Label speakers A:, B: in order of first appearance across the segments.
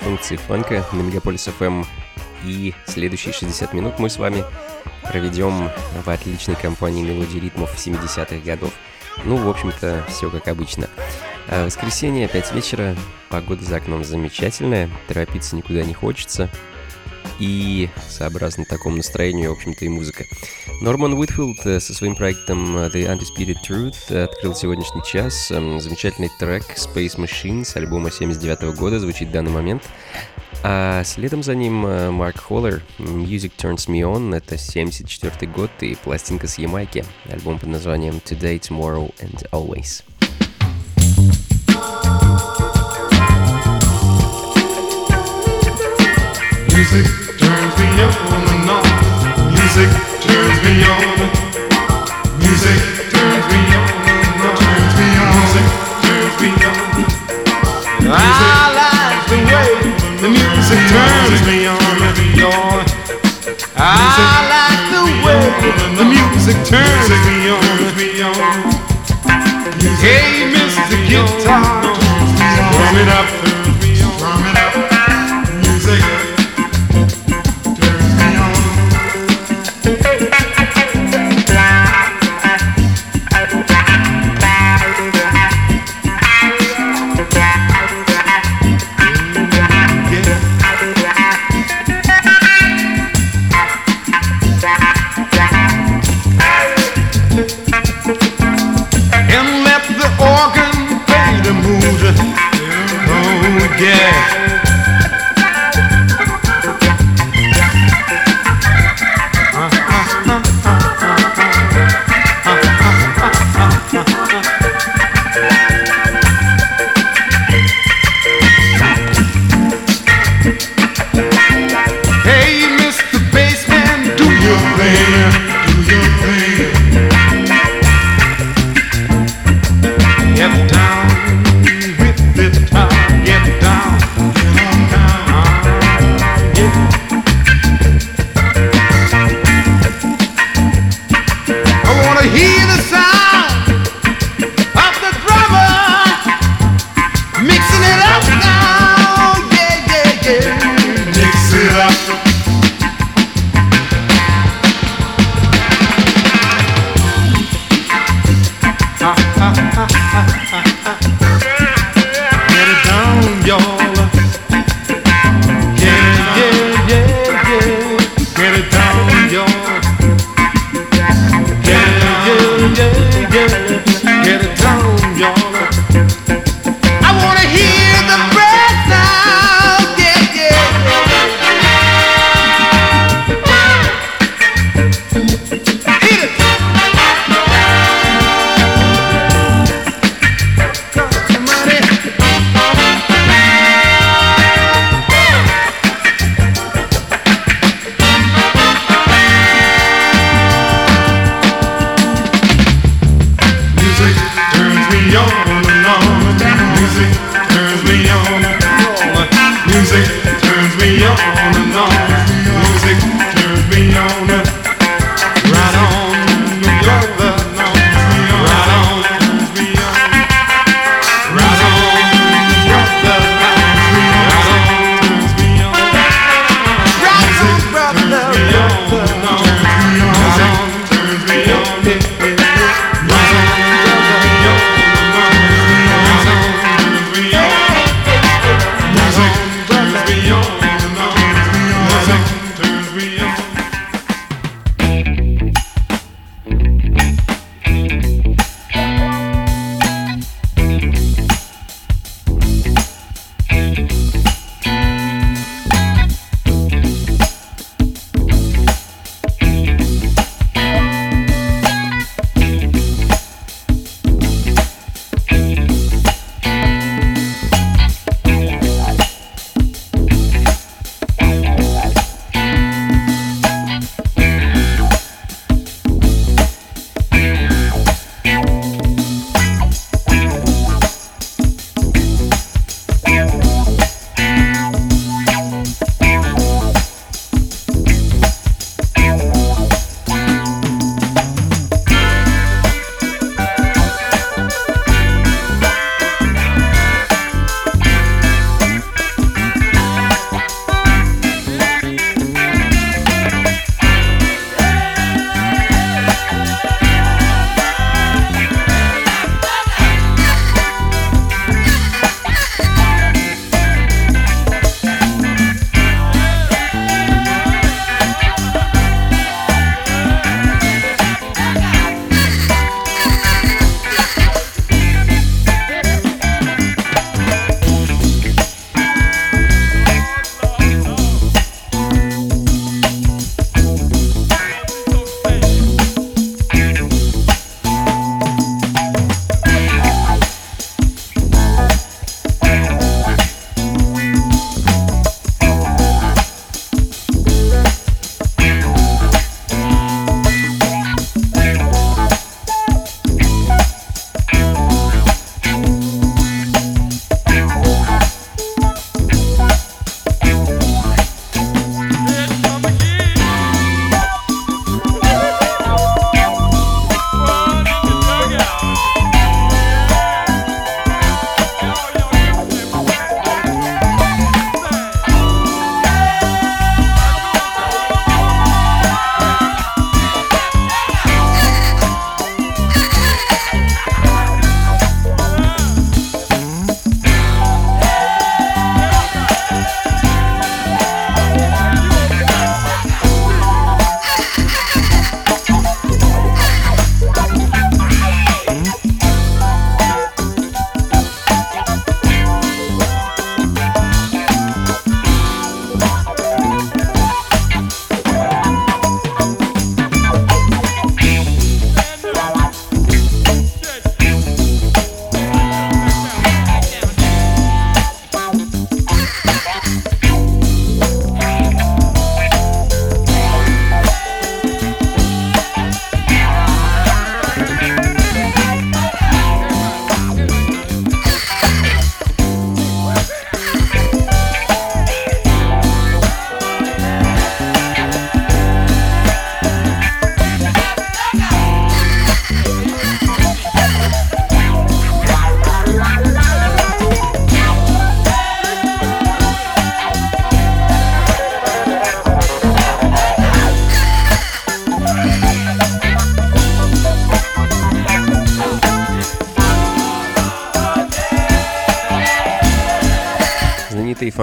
A: Функции фанка на Мегаполис FM. И следующие 60 минут мы с вами проведем в отличной компании мелодии ритмов 70-х годов. Ну, в общем-то, все как обычно. А воскресенье, 5 вечера, погода за окном замечательная, торопиться никуда не хочется. И сообразно такому настроению, в общем-то, и музыка. Норман Уитфилд э, со своим проектом э, The Undisputed Truth открыл сегодняшний час. Эм, замечательный трек Space Machine с альбома 79 года звучит в данный момент. А следом за ним э, Марк Холлер Music Turns Me On, это 74 год и пластинка с Ямайки, альбом под названием Today, Tomorrow and Always.
B: Music turns me on and on. Music turns me on. Music turns me on. Turns me on. Music turns me on. I like the way the music turns me on. I like the way the music turns me on. Hey, Mr. Guitar, drum it up,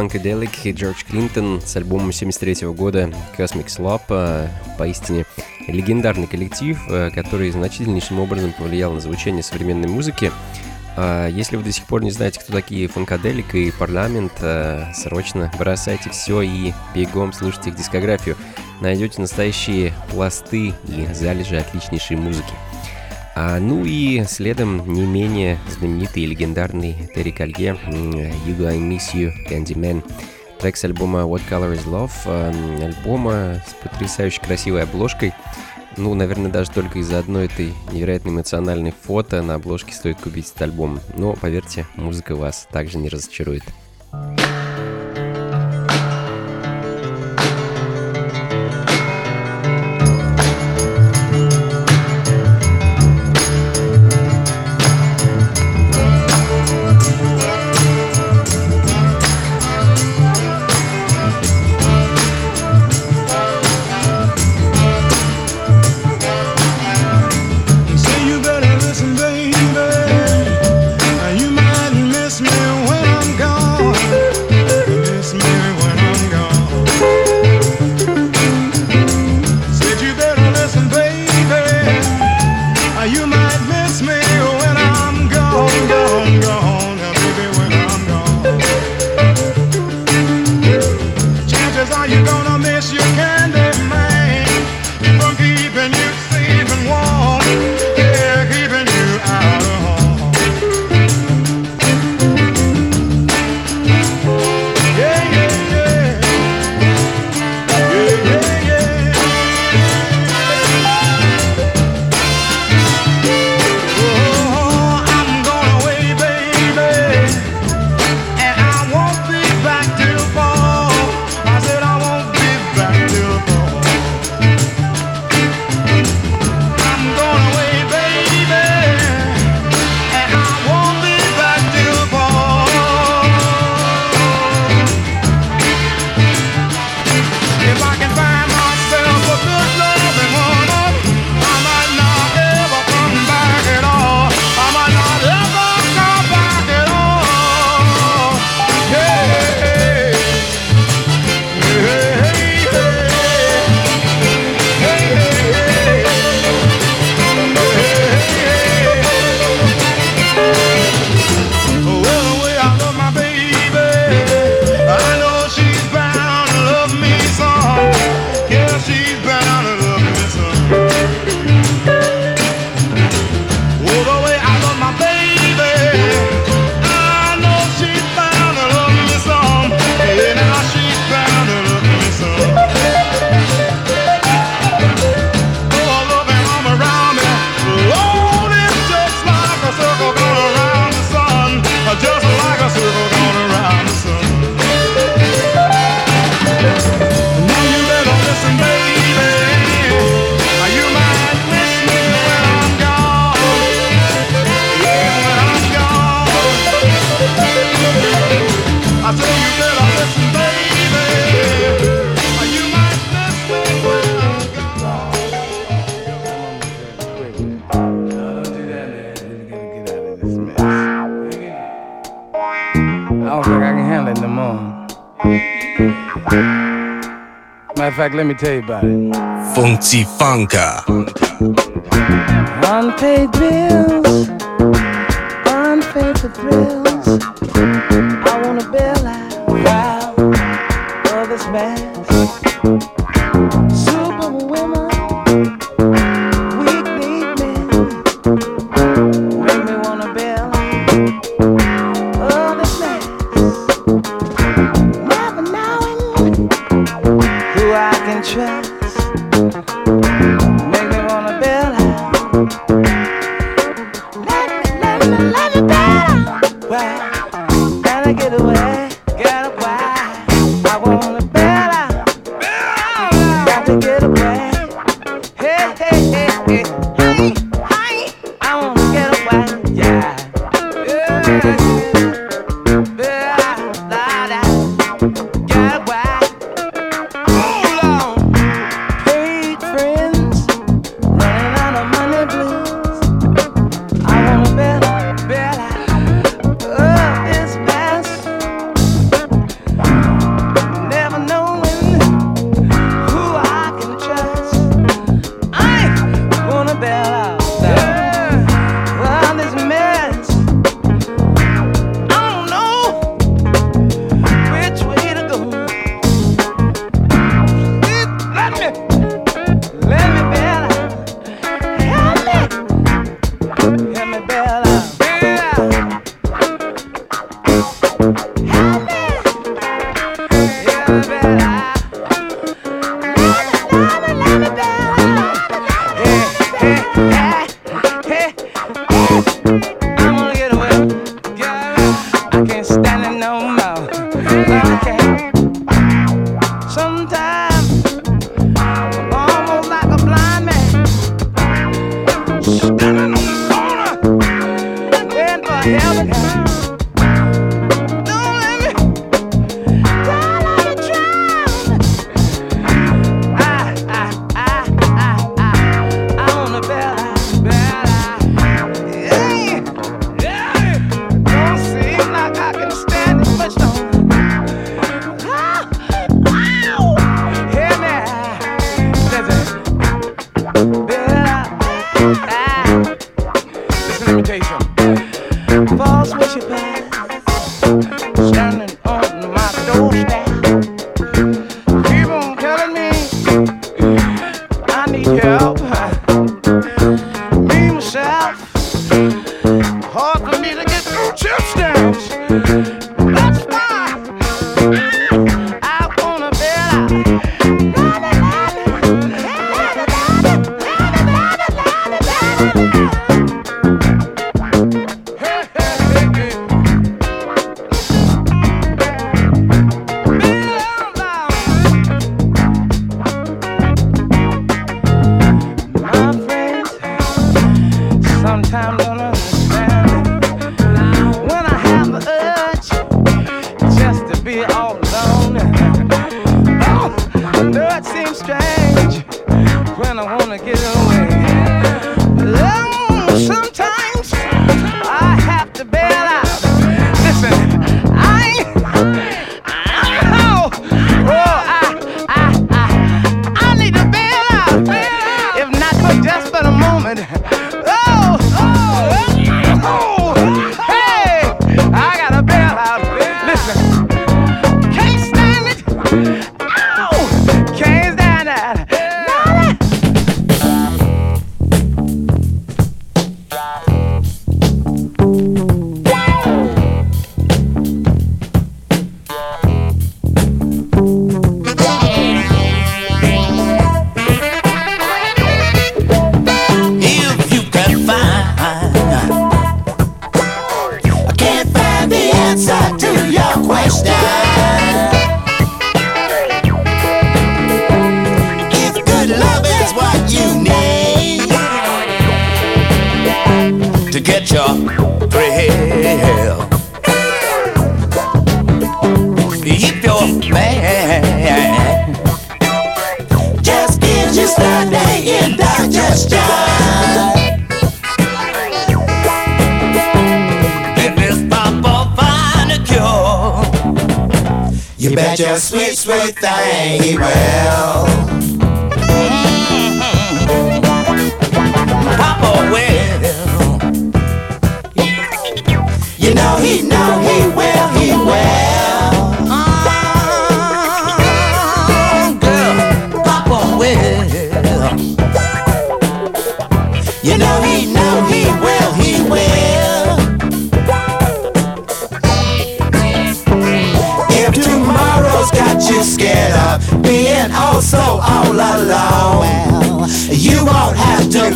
B: знаменитый фанкаделик Джордж Клинтон с альбомом 73 года Cosmic Slop. Поистине легендарный коллектив, который значительнейшим образом повлиял на звучание современной музыки. Если вы до сих пор не знаете, кто такие Фанкаделик и Парламент, срочно бросайте все и бегом слушайте их дискографию. Найдете настоящие пласты и залежи отличнейшей музыки. А, ну и следом не менее знаменитый и легендарный Терри Колье «You I Miss You, Candyman». Трек с альбома What Color Is Love, альбома с потрясающе красивой обложкой. Ну, наверное, даже только из-за одной этой невероятно эмоциональной фото на обложке стоит купить этот альбом. Но, поверьте, музыка вас также не разочарует.
C: Fact, let me tell you about it.
D: Funky Funka.
C: Unpaid bills, unpaid for thrills. I wanna bail out, wow, of this mess.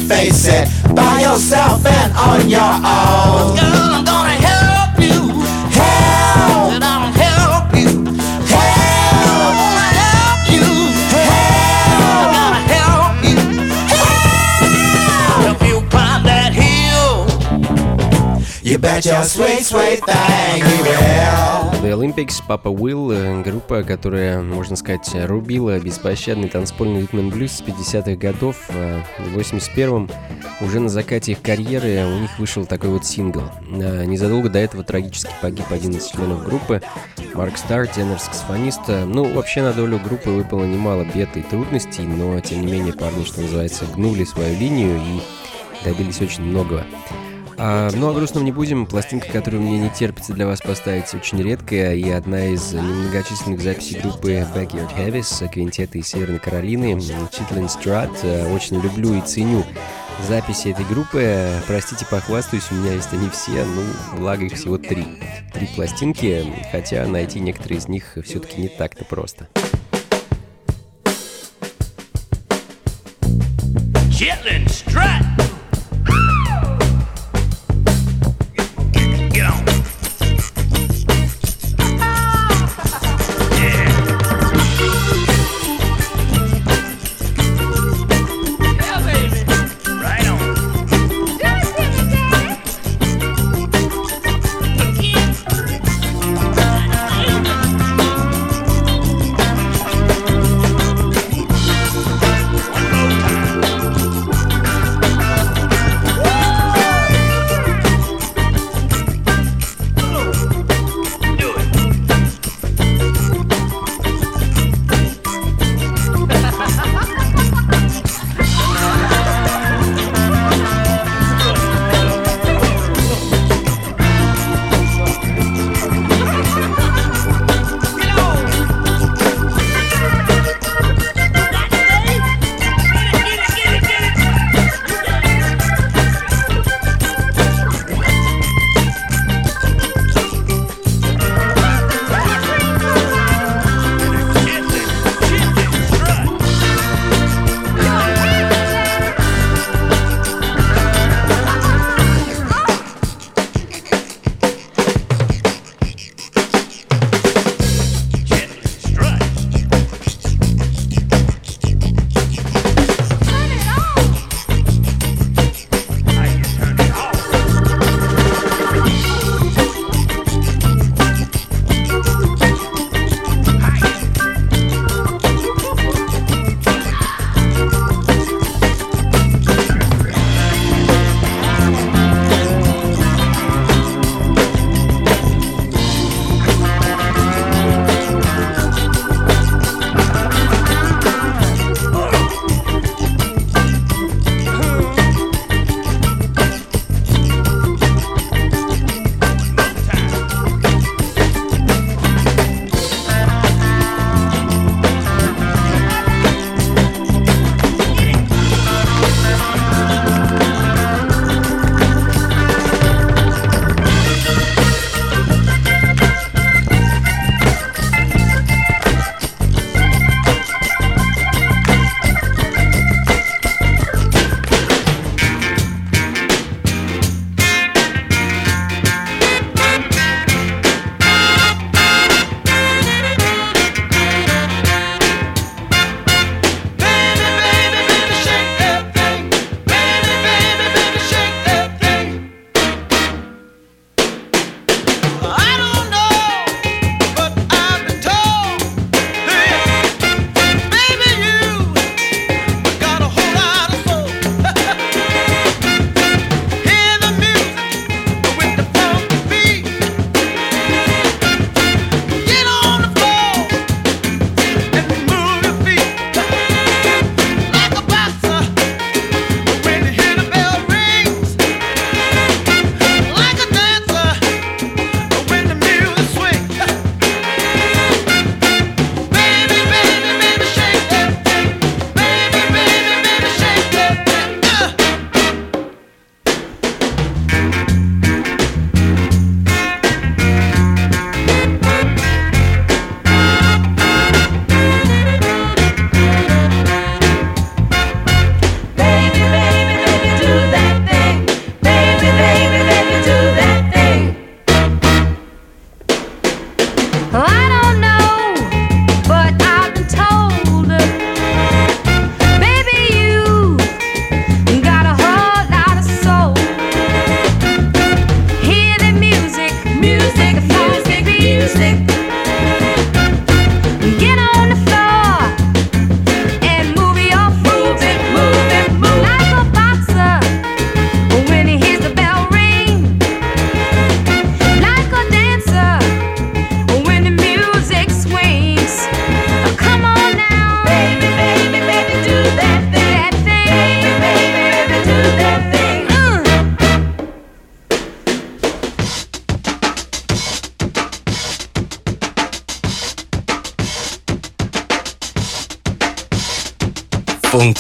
E: face it by yourself and on your own.
F: Girl, I'm gonna
A: The Olympics, Papa Will, э, группа, которая, можно сказать, рубила беспощадный танцпольный ритм блюз с 50-х годов. Э, в 81-м, уже на закате их карьеры, у них вышел такой вот сингл. Э, незадолго до этого трагически погиб один из членов группы, Марк Стар, тенор-саксофонист. Ну, вообще на долю группы выпало немало бед и трудностей, но, тем не менее, парни, что называется, гнули свою линию и добились очень многого. А, ну, о грустном не будем. Пластинка, которую мне не терпится для вас поставить, очень редкая и одна из немногочисленных записей группы Backyard Heavies, квинтета из Северной Каролины, Chitlin Strat. Очень люблю и ценю записи этой группы. Простите, похвастаюсь, у меня есть они все, ну, благо их всего три. Три пластинки, хотя найти некоторые из них все-таки не так-то просто. Chitlin Strat!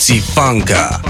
G: Mitzi Funka.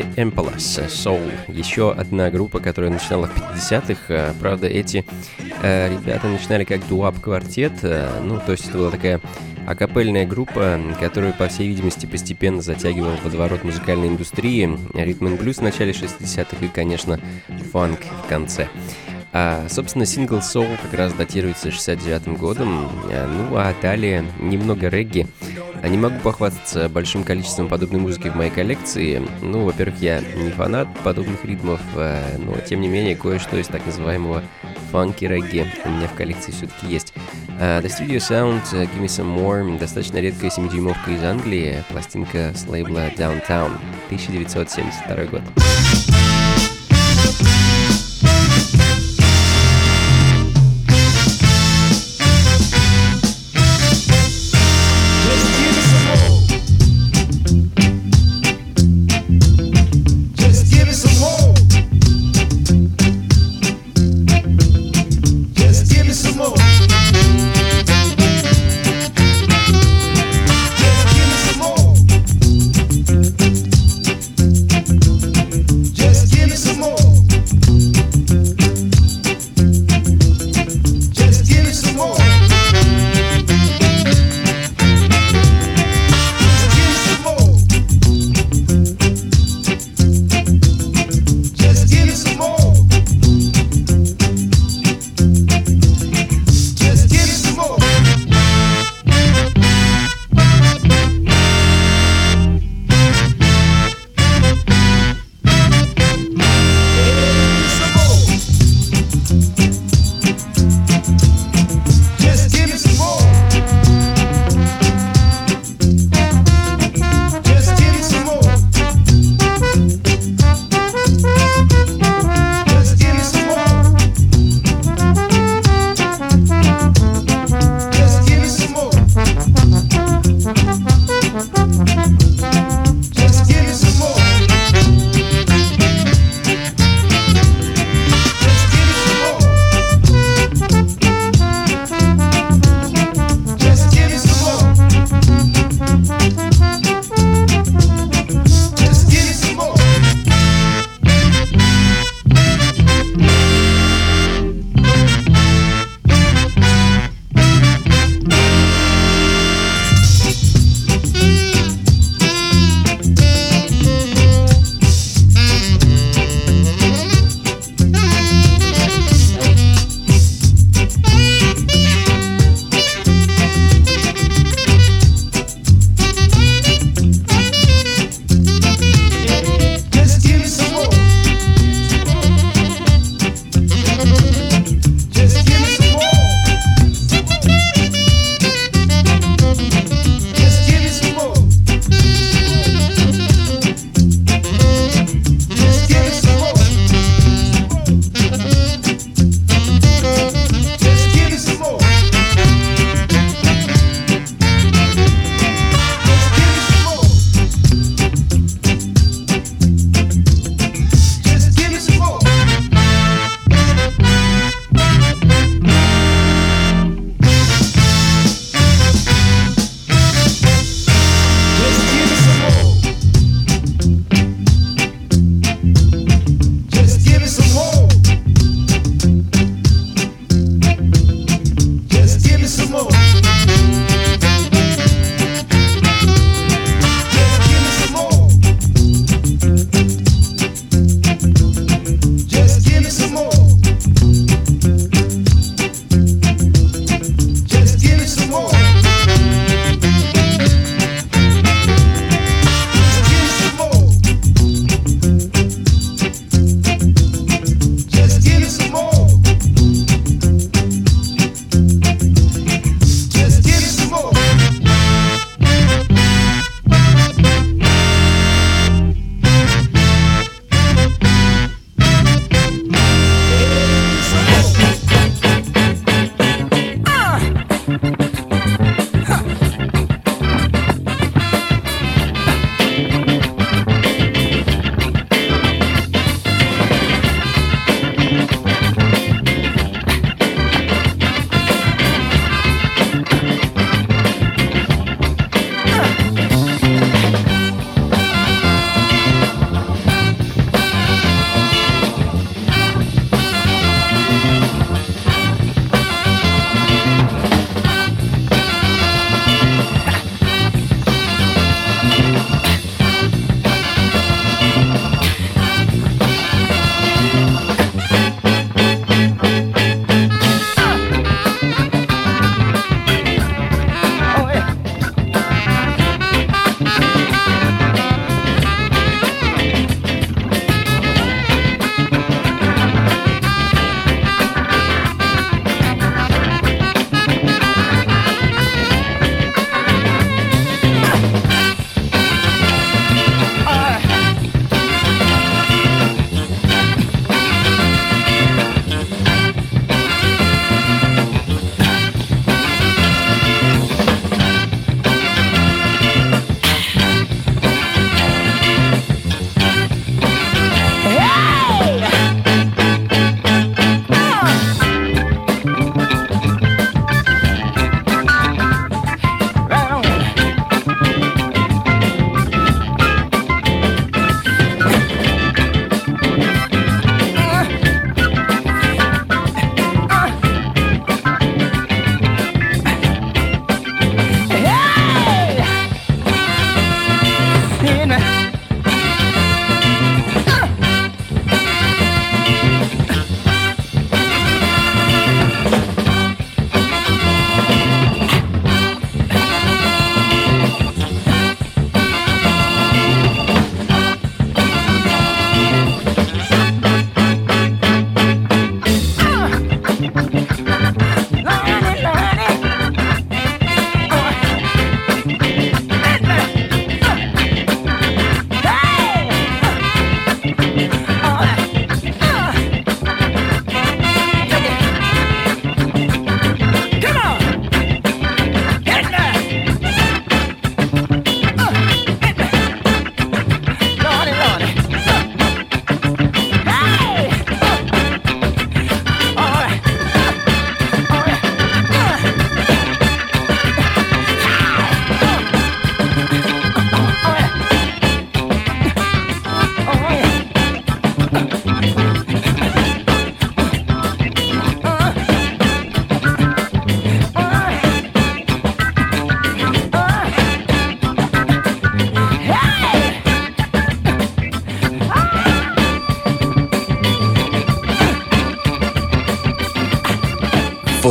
A: Soul. Еще одна группа, которая начинала в 50-х. Э, правда, эти э, ребята начинали как дуап-квартет. Э, ну, то есть это была такая акапельная группа, которую, по всей видимости, постепенно затягивала водоворот музыкальной индустрии. Ритм и блюз в начале 60-х и, конечно, фанк в конце. А, собственно, сингл Soul как раз датируется 69 годом, э, ну а далее немного регги. А не могу похвастаться большим количеством подобной музыки в моей коллекции. Ну, во-первых, я не фанат подобных ритмов, э, но тем не менее кое-что из так называемого фанки регги у меня в коллекции все-таки есть. Uh, The Studio Sound, uh, Give Me Some More, достаточно редкая 7-дюймовка из Англии, пластинка с лейбла Downtown, 1972 год.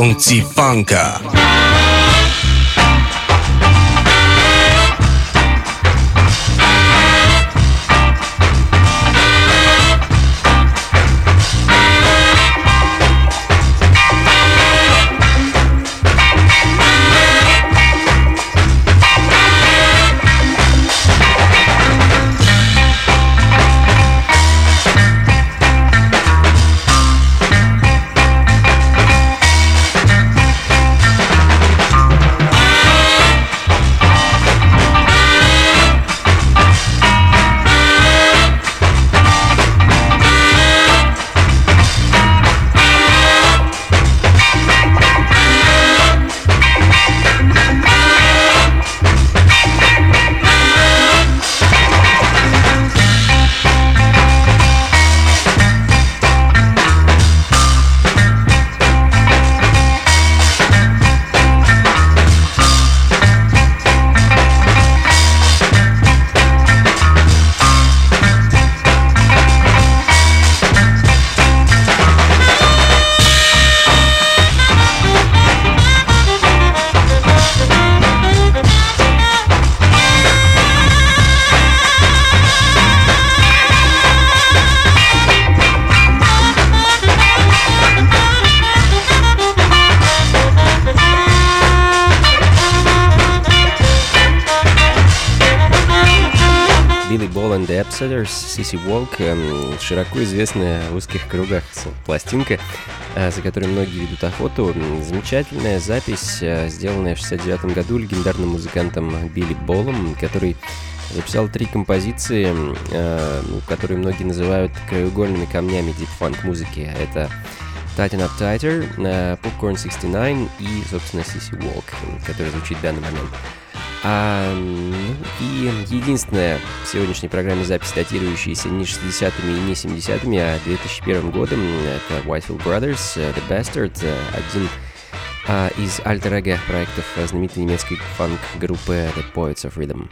A: 忘记放下。
G: Funzifanka.
A: Outsiders, Сиси Волк, широко известная в узких кругах пластинка, э, за которой многие ведут охоту. Замечательная запись, э, сделанная в 69 году легендарным музыкантом Билли Боллом, который записал три композиции, э, которые многие называют краеугольными камнями дип-фанк музыки. Это Tighten Up Tighter, Popcorn 69 и, собственно, Sissy Walk, который звучит в данный момент. А, ну, и единственная в сегодняшней программе запись, датирующаяся не 60-ми и не 70-ми, а 2001 годом, это Whitefield Brothers, э, The Bastard, э, один а, из альтер проектов знаменитой немецкой фанк-группы The Poets of Rhythm.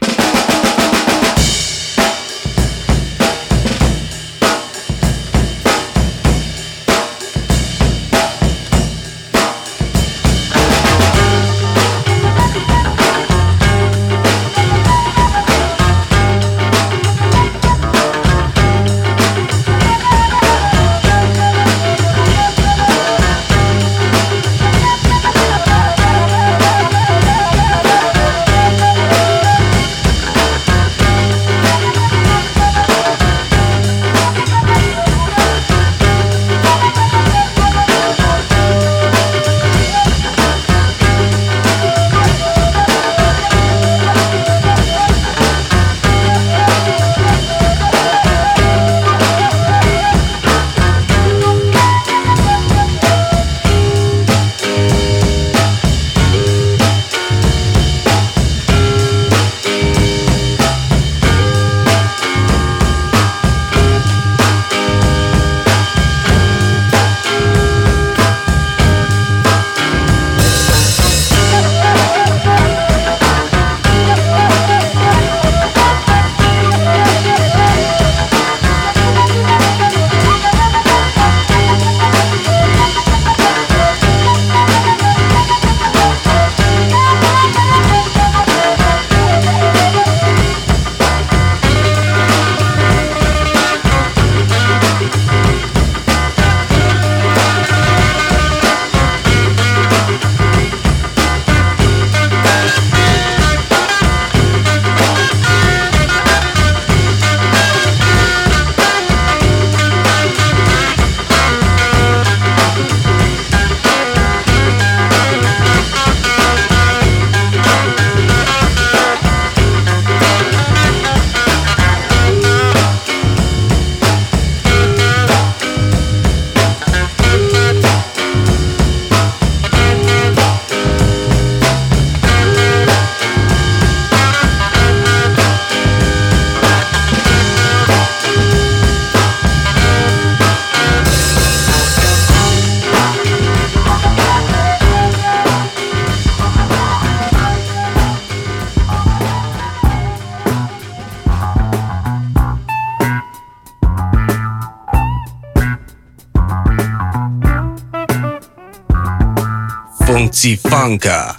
A: Bangka.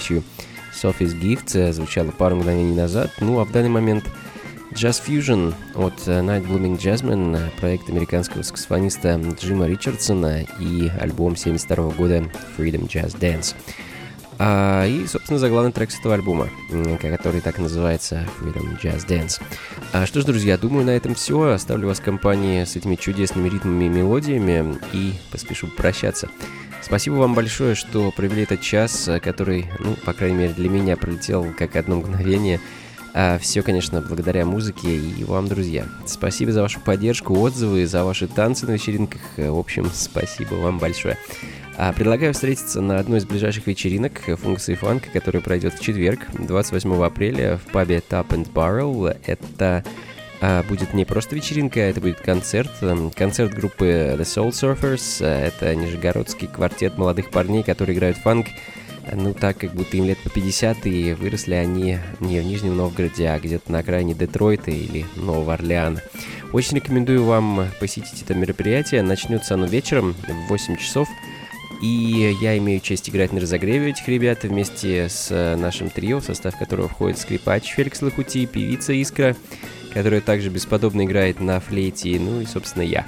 A: Вещью Sophie's Gift звучала пару мгновений назад. Ну а в данный момент Jazz Fusion от Night Blooming Jasmine, проект американского саксофониста Джима Ричардсона и альбом 1972 года Freedom Jazz Dance. А, и, собственно, заглавный трек с этого альбома, который так называется Freedom Jazz Dance. А, что ж, друзья, думаю, на этом все. Оставлю вас в компании с этими чудесными ритмами и мелодиями и поспешу прощаться. Спасибо вам большое, что провели этот час, который, ну, по крайней мере, для меня пролетел как одно мгновение. А все, конечно, благодаря музыке и вам, друзья. Спасибо за вашу поддержку, отзывы, за ваши танцы на вечеринках. В общем, спасибо вам большое. А предлагаю встретиться на одной из ближайших вечеринок функции фанка, которая пройдет в четверг, 28 апреля в пабе Tap and Barrel. Это а, будет не просто вечеринка, это будет концерт. Эм, концерт группы The Soul Surfers. Это нижегородский квартет молодых парней, которые играют фанк. Ну, так как будто им лет по 50, и выросли они не в Нижнем Новгороде, а где-то на окраине Детройта или Нового Орлеана. Очень рекомендую вам посетить это мероприятие. Начнется оно вечером в 8 часов. И я имею честь играть на разогреве этих ребят вместе с э, нашим трио, в состав которого входит скрипач Феликс Лохути, певица Искра, которая также бесподобно играет на флейте, ну и, собственно, я.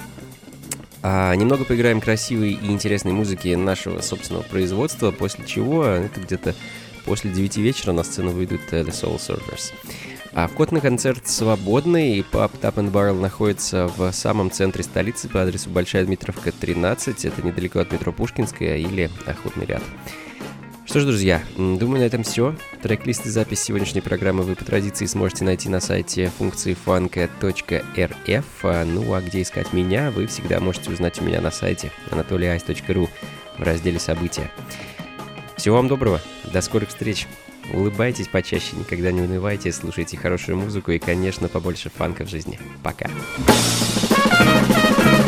A: А, немного поиграем красивой и интересной музыки нашего собственного производства, после чего, это где-то после 9 вечера на сцену выйдут uh, The Soul Surfers. А вход на концерт свободный, и Tap and Barrel находится в самом центре столицы по адресу Большая Дмитровка, 13. Это недалеко от метро Пушкинская или Охотный ряд. Что ж, друзья, думаю, на этом все. Трек-лист и запись сегодняшней программы вы по традиции сможете найти на сайте функции фанка.рф. Ну а где искать меня, вы всегда можете узнать у меня на сайте anatolyice.ru в разделе «События». Всего вам доброго, до скорых встреч! Улыбайтесь почаще, никогда не унывайте, слушайте хорошую музыку и, конечно, побольше фанка в жизни. Пока.
G: Funky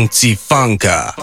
G: und Zifanka.